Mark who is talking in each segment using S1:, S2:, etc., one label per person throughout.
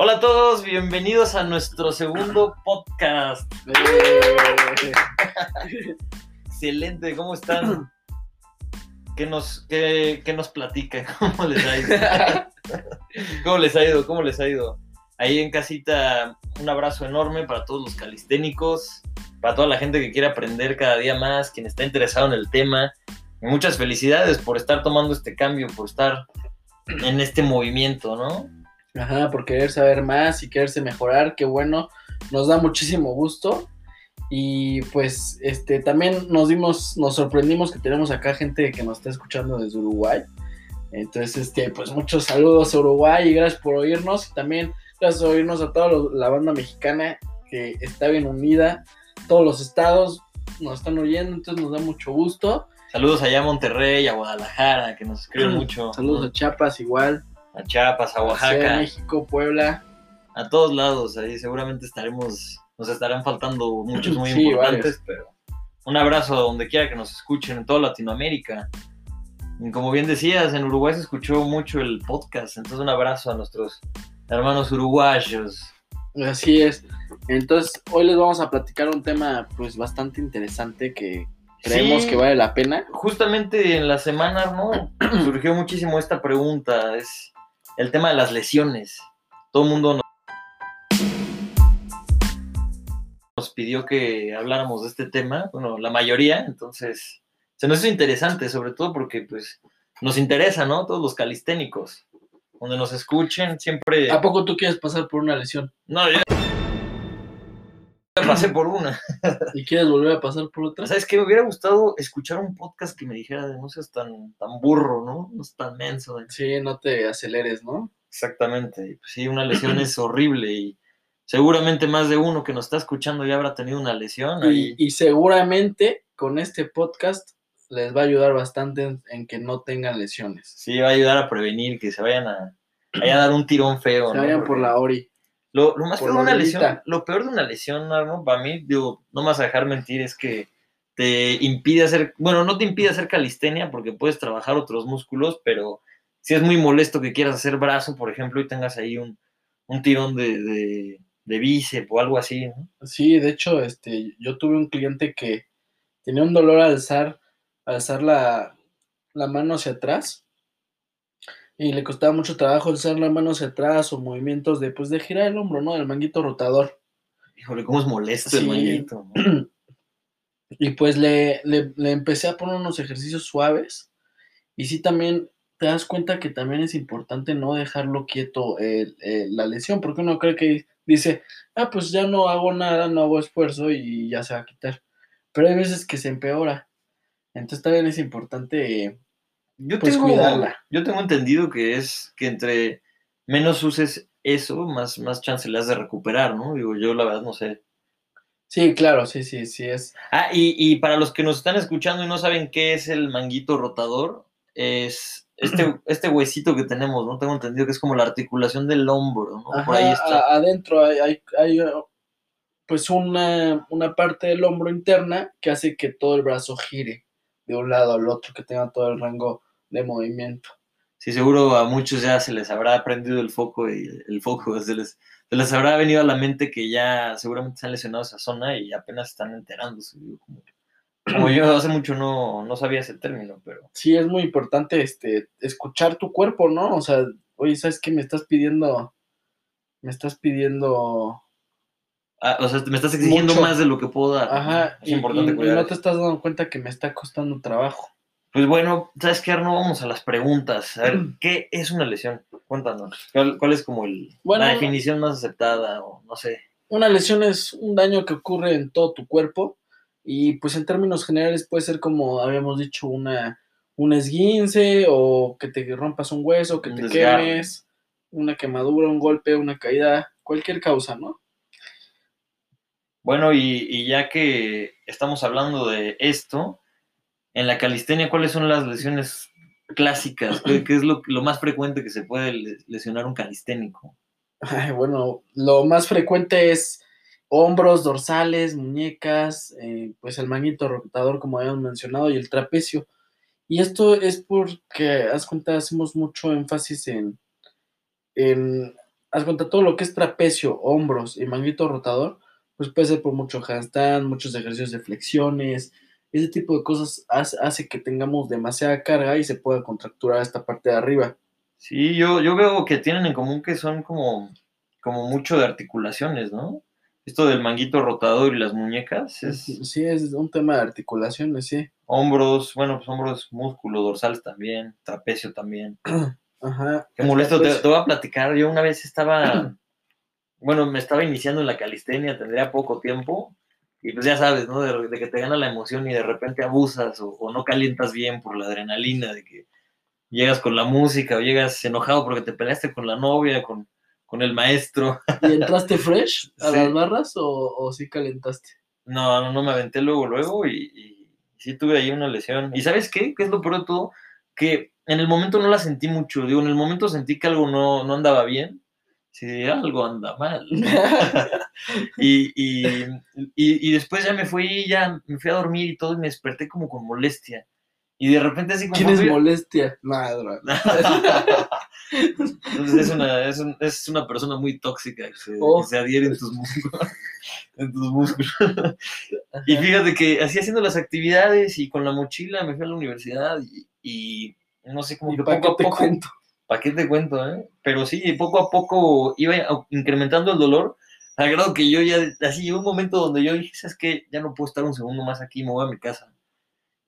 S1: Hola a todos, bienvenidos a nuestro segundo podcast. Excelente, ¿cómo están? ¿Qué nos, qué, qué nos platican? ¿Cómo les ha ido? ¿Cómo les ha ido? ¿Cómo les ha ido? Ahí en casita, un abrazo enorme para todos los calisténicos, para toda la gente que quiere aprender cada día más, quien está interesado en el tema. Y muchas felicidades por estar tomando este cambio, por estar en este movimiento, ¿no?
S2: Ajá, por querer saber más y quererse mejorar, qué bueno, nos da muchísimo gusto. Y pues este también nos dimos, nos sorprendimos que tenemos acá gente que nos está escuchando desde Uruguay. Entonces, este, pues muchos saludos a Uruguay y gracias por oírnos. Y también gracias por oírnos a toda la banda mexicana que está bien unida. Todos los estados nos están oyendo, entonces nos da mucho gusto.
S1: Saludos allá a Monterrey, a Guadalajara, que nos escriben mucho.
S2: Mm, Saludos a Chiapas igual.
S1: A Chiapas, a Oaxaca,
S2: México, Puebla.
S1: a todos lados. Ahí seguramente estaremos, nos estarán faltando muchos muy
S2: Sí,
S1: importantes, pero un abrazo a donde quiera que nos escuchen, en toda Latinoamérica. Y como bien decías, en Uruguay se escuchó mucho el podcast, entonces un abrazo a nuestros hermanos uruguayos.
S2: Así es. Entonces, hoy les vamos a platicar un tema pues bastante interesante que creemos
S1: Sí.
S2: que vale la pena.
S1: Justamente en la semana, ¿no? Surgió muchísimo esta pregunta, es el tema de las lesiones. Todo el mundo nos- nos pidió que habláramos de este tema, bueno, la mayoría, entonces se nos hizo interesante, sobre todo porque pues nos interesa, ¿no? Todos los calisténicos, donde nos escuchen, siempre...
S2: ¿A poco tú quieres pasar por una lesión
S1: No, yo pasé por una.
S2: y quieres volver a pasar por otra?
S1: ¿Sabes qué? Me hubiera gustado escuchar un podcast que me dijera de no seas tan, tan burro, ¿no? No seas tan menso.
S2: Sí, no te aceleres, ¿no?
S1: Exactamente. pues, sí, una lesión es horrible y seguramente más de uno que nos está escuchando ya habrá tenido una lesión.
S2: Y,
S1: ahí.
S2: y seguramente con este podcast les va a ayudar bastante en, en que no tengan lesiones.
S1: Sí, va a ayudar a prevenir que se vayan a, a dar un tirón feo.
S2: Se
S1: ¿no?
S2: vayan por la Ori.
S1: Lo, lo más feo de una lesión, lo peor de una lesión. Para mí, digo, no me vas a dejar mentir, es que te impide hacer, bueno, no te impide hacer calistenia porque puedes trabajar otros músculos, pero si es muy molesto que quieras hacer brazo, por ejemplo, y tengas ahí un, un tirón de, de, de bíceps o algo así, ¿no?
S2: Sí, de hecho, este, yo tuve un cliente que tenía un dolor al alzar, al alzar la, la mano hacia atrás y le costaba mucho trabajo alzar la mano hacia atrás o movimientos de, pues, de girar el hombro, ¿no? Del manguito rotador.
S1: Híjole, cómo es molesto el manguito, ¿no?
S2: Y pues le, le, le empecé a poner unos ejercicios suaves y sí también te das cuenta que también es importante no dejarlo quieto la lesión, porque uno cree que dice, ah, pues ya no hago nada, no hago esfuerzo y ya se va a quitar. Pero hay veces que se empeora. Entonces también es importante, eh,
S1: Yo
S2: Pues
S1: tengo,
S2: cuidarla.
S1: yo tengo entendido que es que entre menos uses eso, más, más chance le has de recuperar, ¿no? Digo, yo la verdad no sé.
S2: sí, claro, sí, sí, sí es.
S1: Ah, y, y para los que nos están escuchando y no saben qué es el manguito rotador, es este, este huesito que tenemos, ¿no? Tengo entendido que es como la articulación del hombro, ¿no? Por ahí está.
S2: a- adentro hay, hay, hay, pues una, una parte del hombro interna que hace que todo el brazo gire de un lado al otro, que tenga todo el rango de movimiento.
S1: Sí, seguro a muchos ya se les habrá prendido el foco y el foco, se les, se les habrá venido a la mente que ya seguramente se han lesionado esa zona y apenas están enterándose. como, como yo hace mucho no, no sabía ese término, pero
S2: Sí, es muy importante este, escuchar tu cuerpo, ¿no? O sea, oye, ¿sabes qué? Me estás pidiendo, me estás pidiendo,
S1: ah, o sea, me estás exigiendo
S2: Mucho.
S1: más de lo que puedo dar.
S2: ajá,
S1: es
S2: y,
S1: importante
S2: y- y no te estás dando cuenta que me está costando trabajo.
S1: Pues bueno, ¿sabes qué, Arno? Vamos a las preguntas. A ver, ¿qué es una lesión? Cuéntanos. ¿Cuál, cuál es como el,
S2: Bueno,
S1: la definición más aceptada o no sé?
S2: Una lesión es un daño que ocurre en todo tu cuerpo y pues en términos generales puede ser como habíamos dicho una un esguince o que te rompas un hueso, que
S1: Un
S2: te quemes, una quemadura, un golpe, una caída, cualquier causa, ¿no?
S1: Bueno, y, y ya que estamos hablando de esto, en la calistenia, ¿cuáles son las lesiones clásicas? ¿Qué, es lo, más frecuente que se puede le- lesionar un calisténico?
S2: Ay, bueno, lo más frecuente es hombros, dorsales, muñecas, eh, pues el manguito rotador, como habíamos mencionado, y el trapecio. Y esto es porque, haz cuenta, hacemos mucho énfasis en, en haz cuenta, todo lo que es trapecio, hombros y manguito rotador, pues puede ser por mucho handstand, muchos ejercicios de flexiones, ese tipo de cosas hace, hace que tengamos demasiada carga y se pueda contracturar esta parte de arriba.
S1: Sí, yo, yo veo que tienen en común que son como, como mucho de articulaciones, ¿no? Esto del manguito rotador y las muñecas es
S2: Sí, es un tema de articulaciones, sí.
S1: hombros, bueno, pues hombros, músculo, dorsales también, trapecio también.
S2: Ajá.
S1: Qué molesto, te, te voy a platicar. Yo una vez estaba, bueno, me estaba iniciando en la calistenia, tendría poco tiempo. Y pues ya sabes, ¿no? De, de que te gana la emoción y de repente abusas o, o no calientas bien por la adrenalina, de que llegas con la música o llegas enojado porque te peleaste con la novia, con, con el maestro.
S2: ¿Y entraste fresh a
S1: Sí.
S2: las barras o, o sí calentaste?
S1: No, no, no me aventé luego, luego y, y sí tuve ahí una lesión. ¿Y sabes qué? ¿Qué es lo peor de todo? Que en el momento no la sentí mucho. Digo, en el momento sentí que algo no, no andaba bien. Sí, algo anda mal. Y, y, y, y después ya me fui, ya me fui a dormir y todo y me desperté como con molestia. Y de repente así como...
S2: ¿Tienes
S1: fui-
S2: molestia? Nada,
S1: Entonces es una, es, un- es una persona muy tóxica que se,
S2: Oh.
S1: que se adhiere en tus músculos. en tus músculos. y fíjate que así haciendo las actividades y con la mochila me fui a la universidad y, y no sé, como
S2: ¿Y
S1: que poco a
S2: te
S1: poco...
S2: cuento?
S1: ¿Para qué te cuento, eh? Pero sí, poco a poco iba incrementando el dolor, al grado que yo ya, así llegó un momento donde yo dije, ¿sabes qué? Ya no puedo estar un segundo más aquí, me voy a mi casa.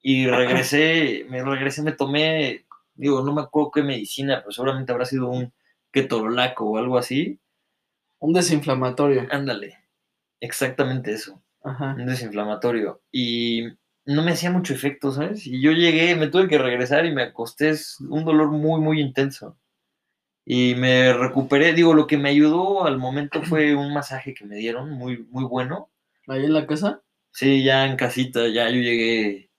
S1: Y regresé, me regresé, me tomé, digo, no me acuerdo qué medicina, pero seguramente habrá sido un ketorolaco o algo así.
S2: Un desinflamatorio.
S1: Ándale, exactamente eso,
S2: Ajá.
S1: un desinflamatorio. Y no me hacía mucho efecto, ¿sabes? Y yo llegué, me tuve que regresar y me acosté, es un dolor muy, muy intenso. Y me recuperé, digo, lo que me ayudó al momento fue un masaje que me dieron, muy, muy bueno.
S2: ¿Ahí en la casa?
S1: Sí, ya en casita, ya yo llegué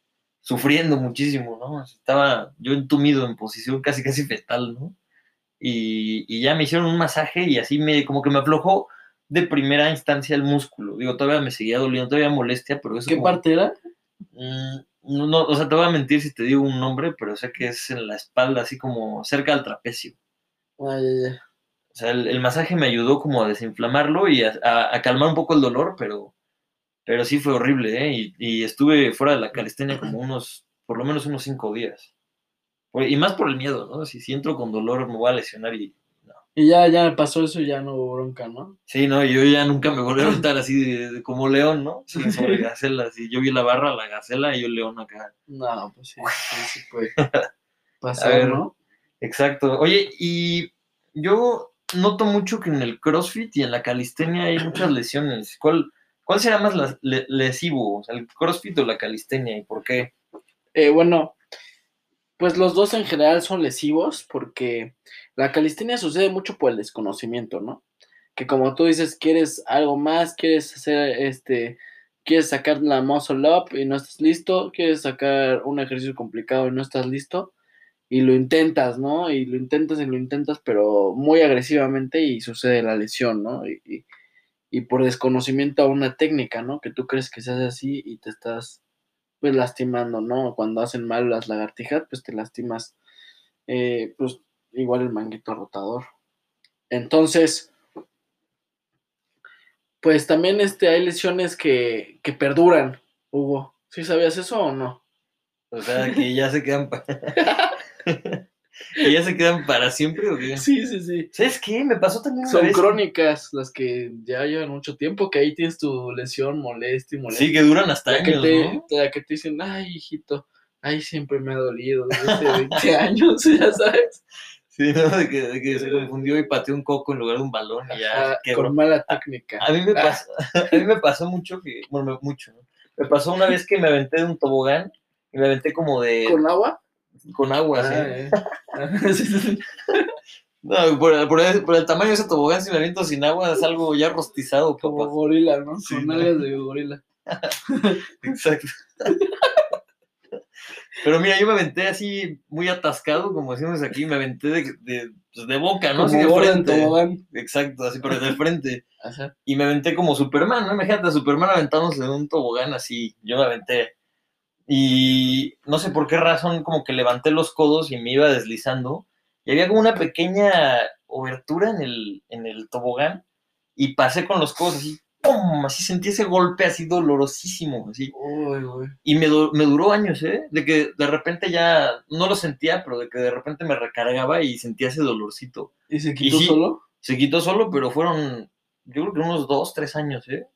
S1: sufriendo muchísimo, ¿no? Estaba yo entumido en posición casi, casi fetal, ¿no? Y, y ya me hicieron un masaje y así me, como que me aflojó de primera instancia el músculo. Digo, todavía me seguía doliendo, todavía molestia, pero eso
S2: ¿Qué
S1: como-
S2: parte era?
S1: No, no, o sea, te voy a mentir si te digo un nombre, pero sé que es en la espalda, así como cerca del trapecio.
S2: Ah, ya, ya.
S1: O sea, el, el masaje me ayudó como a desinflamarlo y a, a- a calmar un poco el dolor, pero, pero sí fue horrible, ¿eh? Y, y estuve fuera de la calistenia como unos, por lo menos unos cinco días. Y más por el miedo, ¿no? Si, si entro con dolor me voy a lesionar y...
S2: Y ya, ya me pasó eso y ya no hubo bronca, ¿no?
S1: Sí, no, yo ya nunca me volví a aventar así de, de- como león, ¿no? Sí, sobre gacelas. Y yo vi la barra, la gacela y yo león acá.
S2: No, pues sí, sí, sí puede pasar,
S1: ver.
S2: ¿no?
S1: Exacto. Oye, y yo noto mucho que en el CrossFit y en la calistenia hay muchas lesiones. ¿Cuál, cuál será más la- le- lesivo? ¿El CrossFit o la calistenia? ¿Y por qué?
S2: Eh, bueno, pues los dos en general son lesivos porque la calistenia sucede mucho por el desconocimiento, ¿no? Que como tú dices, quieres algo más, quieres hacer este, quieres sacar la muscle up y no estás listo, quieres sacar un ejercicio complicado y no estás listo, y lo intentas, ¿no? Y lo intentas y lo intentas, pero muy agresivamente y sucede la lesión, ¿no? Y, y- y por desconocimiento a una técnica, ¿no? Que tú crees que se hace así y te estás pues lastimando, ¿no? Cuando hacen mal las lagartijas, pues te lastimas, eh, pues igual el manguito rotador. Entonces, pues también este, hay lesiones que, que perduran, Hugo. ¿Sí sabías eso o no?
S1: O sea, que ya se quedan que ya se quedan para siempre o qué?
S2: Sí, sí, sí.
S1: ¿Sabes qué? Me pasó también una
S2: Son
S1: vez.
S2: crónicas las que ya llevan mucho tiempo, que ahí tienes tu lesión, molestia y molestia.
S1: Sí, que duran hasta
S2: la que,
S1: años,
S2: te,
S1: ¿no?
S2: la que te dicen, ay, hijito, ay, siempre me ha dolido desde hace 20 años, ya sabes.
S1: Sí, ¿no? De que, de que se confundió y pateó un coco en lugar de un balón y ya
S2: con mala técnica.
S1: A mí me
S2: Ah.
S1: pasó, a mí me pasó mucho que, bueno, mucho, ¿no? Me pasó una vez que me aventé de un tobogán y me aventé como de,
S2: ¿Con agua?
S1: Con agua, ¿sí?
S2: Ah, eh. Sí.
S1: No, por, el- por el, por el tamaño de ese tobogán, si me aviento sin agua, es algo ya rostizado,
S2: Como
S1: papá.
S2: gorila, ¿no?
S1: Sí,
S2: Con
S1: ¿no?
S2: algas de gorila.
S1: Exacto. Pero mira, yo me aventé así, muy atascado, como decimos aquí, me aventé de, de, pues, de boca, ¿no? Así
S2: Como
S1: de
S2: gorda en
S1: frente.
S2: tobogán.
S1: Exacto, así, pero de frente.
S2: Ajá.
S1: Y me aventé como Superman, ¿no? Imagínate a Superman aventándose de un tobogán así. Yo me aventé. Y no sé por qué razón, como que levanté los codos y me iba deslizando. Y había como una pequeña, obertura en el, en el tobogán y pasé con los codos así, ¡pum! Así sentí ese golpe así dolorosísimo, así.
S2: Uy, güey.
S1: Y me, me duró años, ¿eh? De que de repente ya, no lo sentía, pero de que de repente me recargaba y sentía ese dolorcito.
S2: ¿Y se quitó
S1: sí.
S2: solo?
S1: Se quitó solo, pero fueron, yo creo que unos dos, tres años, ¿eh?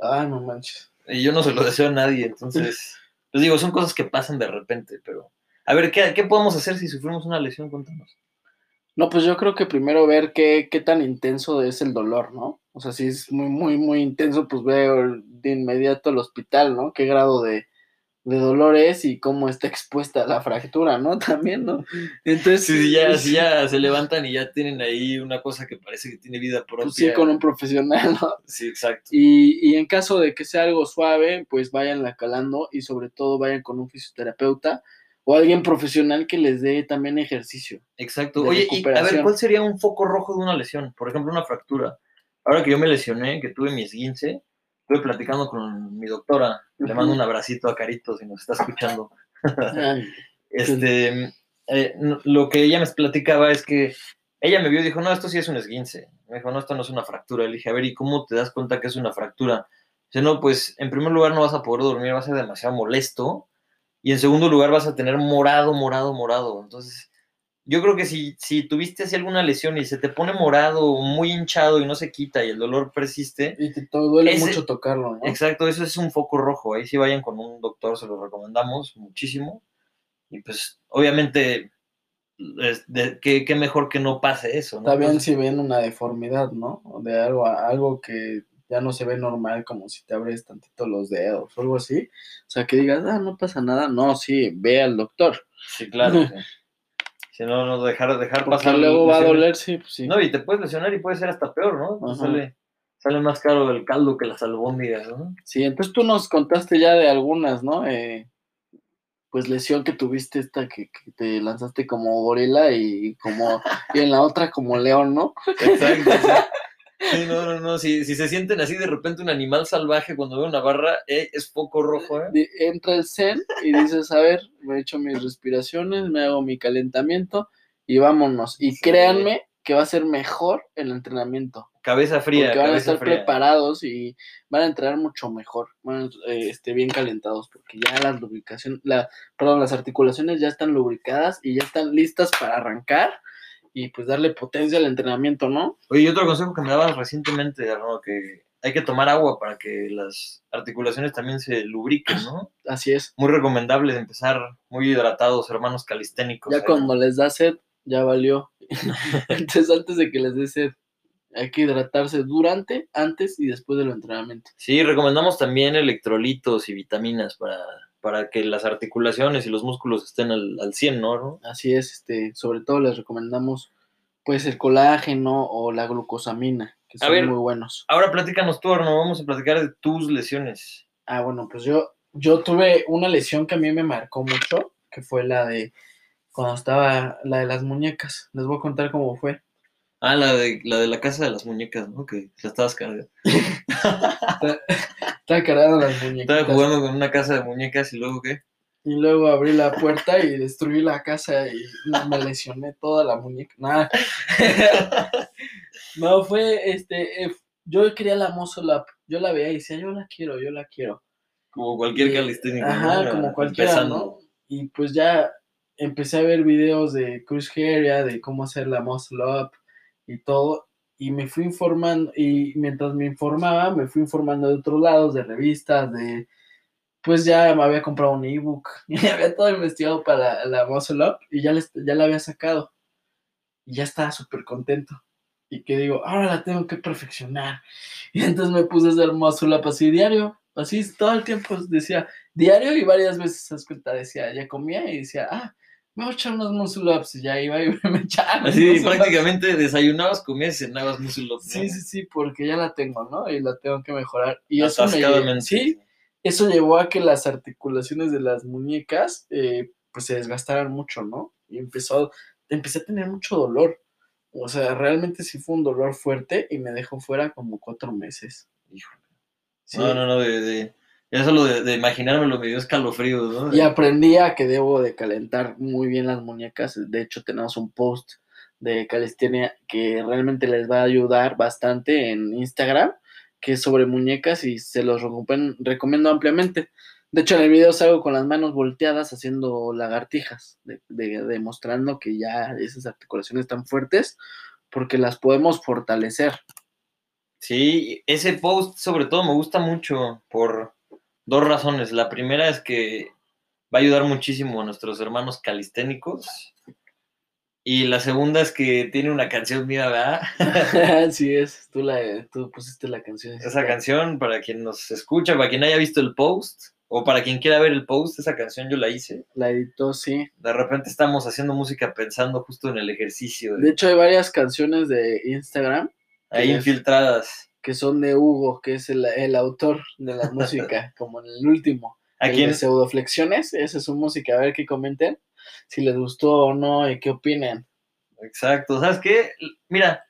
S2: Ah, no manches.
S1: Y yo no se lo deseo a nadie, entonces, les digo, son cosas que pasan de repente, pero... A ver, ¿qué, qué podemos hacer si sufrimos una lesión? Cuéntanos.
S2: No, pues yo creo que primero ver qué, qué tan intenso es el dolor, ¿no? O sea, si es muy, muy, muy intenso, pues veo de inmediato al hospital, ¿no? Qué grado de, de dolor es y cómo está expuesta la fractura, ¿no? También, ¿no? Entonces,
S1: Si ya, si ya se levantan y ya tienen ahí una cosa que parece que tiene vida propia.
S2: pues sí, con un profesional, ¿no?
S1: Sí, exacto.
S2: Y, y en caso de que sea algo suave, pues váyanla calando y sobre todo vayan con un fisioterapeuta o alguien profesional que les dé también ejercicio.
S1: Exacto. Oye, y a ver. ¿cuál sería un foco rojo de una lesión? Por ejemplo, una fractura. Ahora que yo me lesioné, que tuve mi esguince, estuve platicando con mi doctora. Le mando un abracito a Carito si nos está escuchando. Este, eh, lo que ella me platicaba es que ella me vio y dijo, no, esto sí es un esguince. Me dijo, no, esto no es una fractura. Le dije, a ver, ¿y cómo te das cuenta que es una fractura? Dice, no, pues en primer lugar no vas a poder dormir, va a ser demasiado molesto. Y en segundo lugar vas a tener morado, morado, morado. Entonces, yo creo que si, si tuviste así alguna lesión y se te pone morado, muy hinchado y no se quita y el dolor persiste,
S2: y te duele
S1: Ese-
S2: mucho tocarlo, ¿no?
S1: Exacto, eso es un foco rojo. Ahí sí vayan con un doctor, se lo recomendamos muchísimo. Y pues, obviamente, qué, qué mejor que no pase eso, ¿no?
S2: Está bien
S1: Pues,
S2: si ven una deformidad, ¿no? De algo, algo que ya no se ve normal, como si te abres tantito los dedos o algo así. O sea, que digas, ah, no pasa nada. No, sí, ve al doctor.
S1: sí, claro. sí. Si no, no dejar, dejar
S2: Porque
S1: pasar.
S2: luego va a doler, sí, pues sí.
S1: No, y te puedes lesionar y puede ser hasta peor, ¿no? Pues sale, sale más caro el caldo que las albóndigas, ¿no?
S2: Sí, entonces tú nos contaste ya de algunas, ¿no? Eh, pues lesión que tuviste esta que, que te lanzaste como gorila y como y en la otra como león, ¿no?
S1: Exacto. Sí. No, no, no. Si, si se sienten así de repente un animal salvaje cuando ve una barra, eh, es foco rojo, ¿eh?
S2: Di- Entra el zen y dices, a ver, me he hecho mis respiraciones, me hago mi calentamiento y vámonos. Y
S1: Sí.
S2: créanme que va a ser mejor el entrenamiento.
S1: Cabeza fría,
S2: porque van a estar
S1: fría.
S2: preparados y van a entrenar mucho mejor, van a eh, este, bien calentados, porque ya las lubricaciones, la, perdón, las articulaciones ya están lubricadas y ya están listas para arrancar y pues darle potencia al entrenamiento, ¿no?
S1: Oye, y otro consejo que me daban recientemente, Arnaud, que hay que tomar agua para que las articulaciones también se lubriquen, ¿no?
S2: Así es.
S1: Muy recomendable empezar muy hidratados, hermanos calisténicos.
S2: Ya
S1: ahí.
S2: cuando les da sed, ya valió. Entonces, antes de que les dé sed, hay que hidratarse durante, antes y después del entrenamiento.
S1: Sí, recomendamos también electrolitos y vitaminas para, para que las articulaciones y los músculos estén al, al 100, ¿no?
S2: Así es, este, sobre todo les recomendamos pues el colágeno o la glucosamina, que son
S1: ver.
S2: muy buenos.
S1: Ahora platícanos tú, Arnaud, vamos a platicar de tus lesiones.
S2: Ah, bueno, pues yo, yo tuve una lesión que a mí me marcó mucho, que fue la de cuando estaba, la de las muñecas. Les voy a contar cómo fue.
S1: Ah, la de la, de la casa de las muñecas, ¿no? Que la estabas cargando.
S2: Estaba cargando las muñecas.
S1: Estaba jugando con una casa de muñecas y luego qué.
S2: Y luego abrí la puerta y destruí la casa y me lesioné toda la muñeca. Nada. no, fue este. eh, yo quería la up. Yo la veía y decía, yo la quiero, yo la quiero.
S1: Como cualquier calisténico.
S2: Ajá,
S1: ¿no?
S2: como cualquiera,
S1: Empezando.
S2: ¿no? Y pues ya empecé a ver videos de Chris Heria, de cómo hacer la muscle up y todo. Y me fui informando, y mientras me informaba, me fui informando de otros lados, de revistas, de. Pues ya me había comprado un ebook y había todo investigado para la muscle up y ya, les- ya la había sacado. Y ya estaba súper contento. Y que digo, ahora la tengo que perfeccionar. Y entonces me puse a hacer muscle up así diario. Así todo el tiempo decía, diario y varias veces cuenta, decía, ya comía y decía, ah, me voy a echar unos muscle ups y ya iba y me echaba.
S1: Así prácticamente desayunabas, comías y cenabas muscle.
S2: Sí, sí, sí, porque ya la tengo, ¿no? Y la tengo que mejorar. Y eso me lle-
S1: Atascadamente.
S2: sí, eso llevó a que las articulaciones de las muñecas eh, pues se desgastaran mucho, ¿no? Y empezó, empecé a tener mucho dolor. O sea, realmente sí fue un dolor fuerte y me dejó fuera como cuatro meses.
S1: Híjole.
S2: Sí.
S1: No, no, no, de, de- ya solo de, de imaginármelo me dio escalofríos, ¿no?
S2: Y aprendí a que debo de calentar muy bien las muñecas. De hecho, tenemos un post de calistenia que realmente les va a ayudar bastante en Instagram, que es sobre muñecas y se los recomiendo ampliamente. De hecho, en el video salgo con las manos volteadas haciendo lagartijas, de- de- demostrando que ya esas articulaciones están fuertes porque las podemos fortalecer.
S1: Sí, ese post sobre todo me gusta mucho por dos razones. La primera es que va a ayudar muchísimo a nuestros hermanos calisténicos. Y la segunda es que tiene una canción mía, ¿verdad?
S2: Así es, tú, la, tú pusiste la canción.
S1: Esa canción, para quien nos escucha, para quien haya visto el post, o para quien quiera ver el post, esa canción yo la hice.
S2: La editó, sí.
S1: De repente estamos haciendo música pensando justo en el ejercicio,
S2: De hecho, hay varias canciones de Instagram
S1: ahí infiltradas.
S2: Que son de Hugo, que es el, el autor de la música, como en el último.
S1: ¿A
S2: el
S1: quién?
S2: de pseudoflexiones, esa es su música, a ver qué comenten, si les gustó o no y qué opinen.
S1: Exacto. ¿Sabes qué? Mira,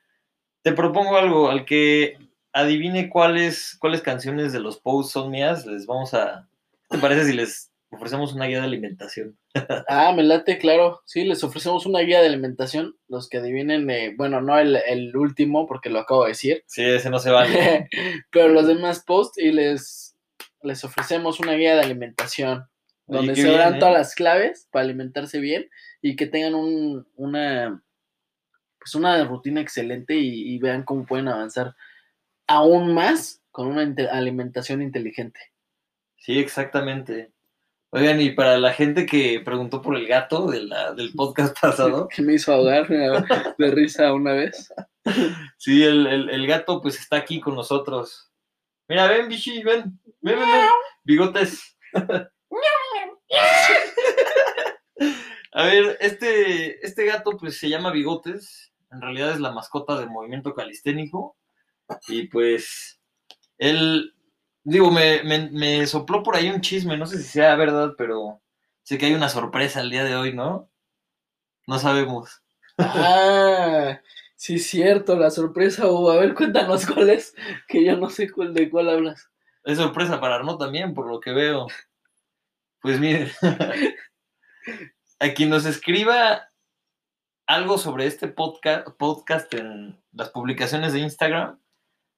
S1: te propongo algo. Al que adivine cuáles, cuáles canciones de los posts son mías, les vamos a. ¿Qué te parece si les ofrecemos una guía de alimentación?
S2: Ah, me late, claro. Sí, les ofrecemos una guía de alimentación, los que adivinen, eh, bueno, no el, el último, porque lo acabo de decir,
S1: Sí, ese no se vale.
S2: pero los demás posts y les, les ofrecemos una guía de alimentación.
S1: Oye,
S2: donde se dan
S1: ¿eh?
S2: todas las claves para alimentarse bien y que tengan un, una, pues una rutina excelente y, y vean cómo pueden avanzar aún más con una alimentación inteligente.
S1: Sí, exactamente. Oigan, y para la gente que preguntó por el gato de la- del podcast pasado,
S2: Que me hizo ahogar de risa una vez.
S1: sí, el, el- el gato pues está aquí con nosotros. Mira, ven, Bichi, ven, ven, ven, ven. Bigotes. A ver, este, este gato pues se llama Bigotes. En realidad es la mascota del movimiento calisténico. Y pues él, digo, me, me, me sopló por ahí un chisme, no sé si sea verdad, pero sé que hay una sorpresa el día de hoy, ¿no? No sabemos.
S2: Ah, sí, cierto, la sorpresa hubo. A ver, cuéntanos cuál es, que yo no sé cuál, de cuál hablas.
S1: Es sorpresa para Arno también, por lo que veo. Pues miren, a quien nos escriba algo sobre este podcast, podcast en las publicaciones de Instagram,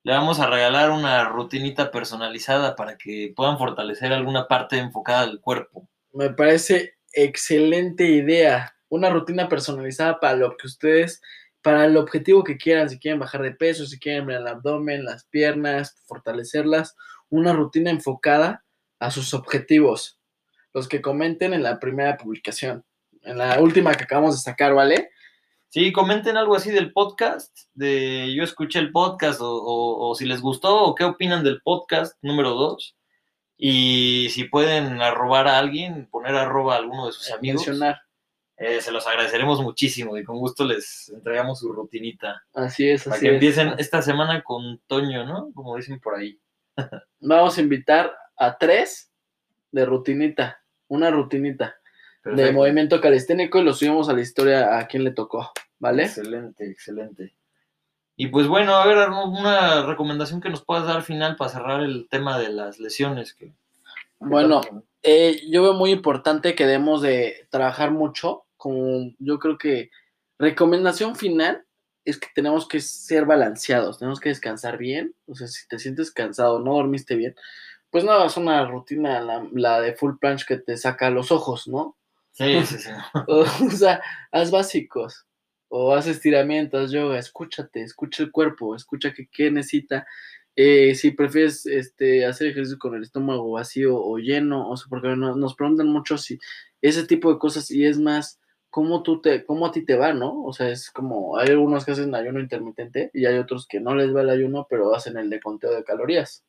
S1: le vamos a regalar una rutinita personalizada para que puedan fortalecer alguna parte enfocada del cuerpo.
S2: Me parece excelente idea. Una rutina personalizada para lo que ustedes, para el objetivo que quieran, si quieren bajar de peso, si quieren el abdomen, las piernas, fortalecerlas. Una rutina enfocada a sus objetivos. Los que comenten en la primera publicación, en la última que acabamos de sacar, ¿vale?
S1: Sí, comenten algo así del podcast, de yo escuché el podcast, o, o- o si les gustó, o qué opinan del podcast número 2. Y si pueden arrobar a alguien, poner arroba a alguno de sus amigos,
S2: Mencionar.
S1: eh, se los agradeceremos muchísimo y con gusto les entregamos su rutinita.
S2: Así es,
S1: Para
S2: así
S1: que
S2: es.
S1: empiecen esta semana con Toño, ¿no? Como dicen por ahí.
S2: Vamos a invitar a tres de rutinita, una rutinita de
S1: Perfecto.
S2: movimiento calisténico y lo subimos a la historia a quien le tocó, ¿vale?
S1: Excelente, excelente. Y pues bueno, a ver, una recomendación que nos puedas dar al final para cerrar el tema de las lesiones. Que,
S2: Bueno, eh, yo veo muy importante que debemos de trabajar mucho, como yo creo que recomendación final es que tenemos que ser balanceados, tenemos que descansar bien, o sea, si te sientes cansado, no dormiste bien, pues no hagas una rutina, la, la de full planche que te saca los ojos, ¿no?
S1: Sí, sí, sí.
S2: O, o sea, haz básicos. O haz estiramientos, haz yoga, escúchate, escucha el cuerpo, escucha que, qué necesita. Eh, si prefieres este, hacer ejercicio con el estómago vacío o lleno, o sea, porque no- nos preguntan mucho si ese tipo de cosas y es más, ¿cómo, tú te, cómo a ti te va, no? O sea, es como, hay algunos que hacen ayuno intermitente y hay otros que no les va el ayuno, pero hacen el de conteo de calorías.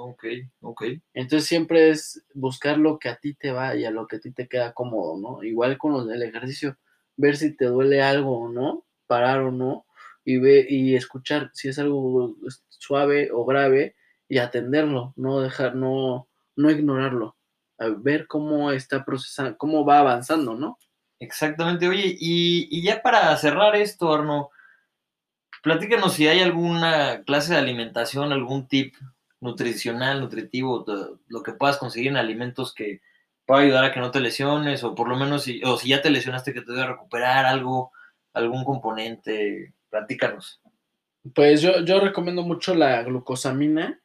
S1: Ok, ok.
S2: Entonces siempre es buscar lo que a ti te va y a lo que a ti te queda cómodo, ¿no? Igual con los del ejercicio, ver si te duele algo o no, parar o no, y ve y escuchar si es algo suave o grave y atenderlo, no dejar, no, no ignorarlo, a ver cómo está procesando, cómo va avanzando, ¿no?
S1: Exactamente. Oye, y, y ya para cerrar esto, Arno, platícanos si hay alguna clase de alimentación, algún tip nutricional, nutritivo, lo que puedas conseguir en alimentos que pueda ayudar a que no te lesiones, o por lo menos, si, o si ya te lesionaste, que te debe recuperar algo, algún componente? Platícanos.
S2: Pues yo, yo recomiendo mucho la glucosamina,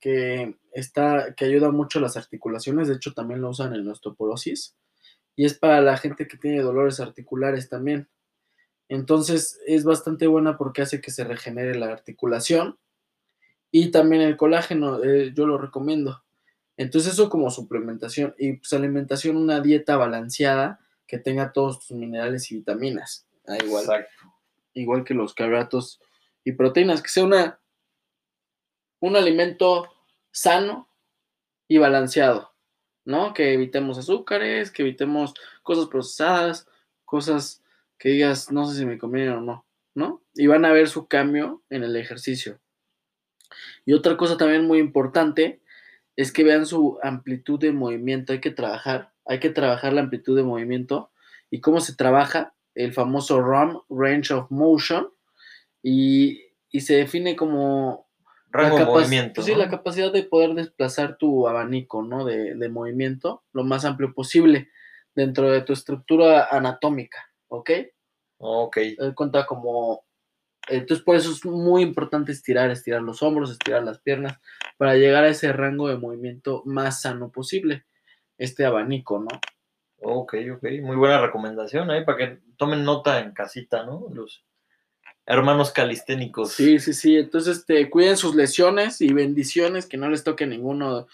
S2: que, está, que ayuda mucho a las articulaciones, de hecho también lo usan en osteoporosis, y es para la gente que tiene dolores articulares también. Entonces es bastante buena porque hace que se regenere la articulación y también el colágeno, eh, yo lo recomiendo. Entonces eso como suplementación y pues alimentación, una dieta balanceada que tenga todos tus minerales y vitaminas. Ah, igual, igual que los carbohidratos y proteínas, que sea una, un alimento sano y balanceado, ¿no? Que evitemos azúcares, que evitemos cosas procesadas, cosas que digas, no sé si me conviene o no, ¿no? Y van a ver su cambio en el ejercicio. Y otra cosa también muy importante es que vean su amplitud de movimiento. Hay que trabajar, hay que trabajar la amplitud de movimiento y cómo se trabaja el famoso ROM, Range of Motion, y, se define como
S1: Rango de movimiento.
S2: Sí, la capacidad de poder desplazar tu abanico, ¿no? De, de, movimiento lo más amplio posible dentro de tu estructura anatómica, ¿ok?
S1: Ok.
S2: Cuenta como entonces, por eso es muy importante estirar, estirar los hombros, estirar las piernas, para llegar a ese rango de movimiento más sano posible, este abanico, ¿no?
S1: Ok, ok, muy buena recomendación ahí para que tomen nota en casita, ¿no? Los hermanos calisténicos.
S2: Sí, sí, sí, entonces este, cuiden sus lesiones y bendiciones, que no les toque ninguno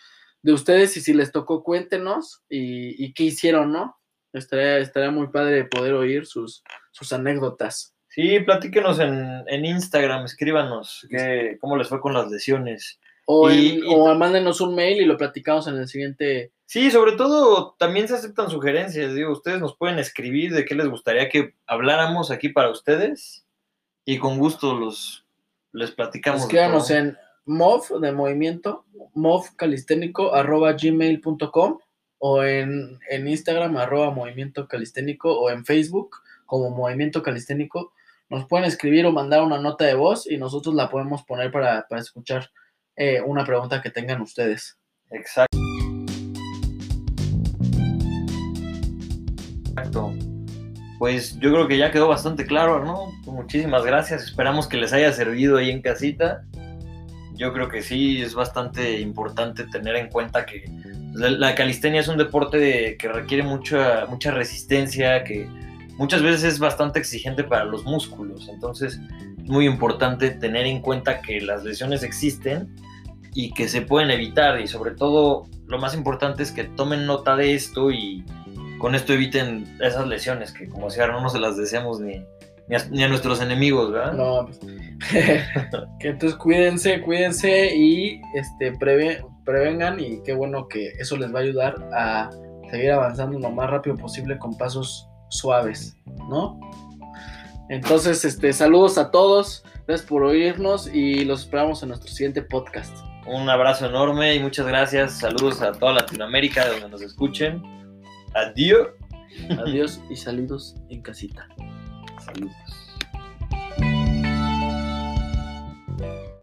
S2: de ustedes y si les tocó, cuéntenos y, y qué hicieron, ¿no? Estaría, estaría muy padre poder oír sus, sus anécdotas.
S1: Sí, platíquenos en, en Instagram, escríbanos que, cómo les fue con las lesiones.
S2: O, o mándenos un mail y lo platicamos en el siguiente.
S1: Sí, sobre todo también se aceptan sugerencias. Digo, ustedes nos pueden escribir de qué les gustaría que habláramos aquí para ustedes y con gusto los les platicamos.
S2: Escríbanos en mov de movimiento, movcalisténico arroba gmail.com o en, en Instagram arroba movimiento calisténico o en Facebook como movimiento calisténico nos pueden escribir o mandar una nota de voz y nosotros la podemos poner para, escuchar eh, una pregunta que tengan ustedes.
S1: Exacto. Exacto. Pues yo creo que ya quedó bastante claro, ¿no? Muchísimas gracias. Esperamos que les haya servido ahí en casita. Yo creo que sí, es bastante importante tener en cuenta que la calistenia es un deporte que requiere mucha, mucha resistencia, que muchas veces es bastante exigente para los músculos. Entonces es muy importante tener en cuenta que las lesiones existen y que se pueden evitar. Y sobre todo lo más importante es que tomen nota de esto y con esto eviten esas lesiones que como decía no se las deseamos ni, ni, a, nuestros enemigos, ¿verdad?
S2: No, pues, que entonces cuídense, cuídense y este, prevengan y qué bueno que eso les va a ayudar a seguir avanzando lo más rápido posible con pasos suaves, ¿no? Entonces, este, saludos a todos, gracias por oírnos y los esperamos en nuestro siguiente podcast.
S1: Un abrazo enorme y muchas gracias. Saludos a toda Latinoamérica de donde nos escuchen. Adiós.
S2: Adiós y saludos en casita.
S1: Saludos.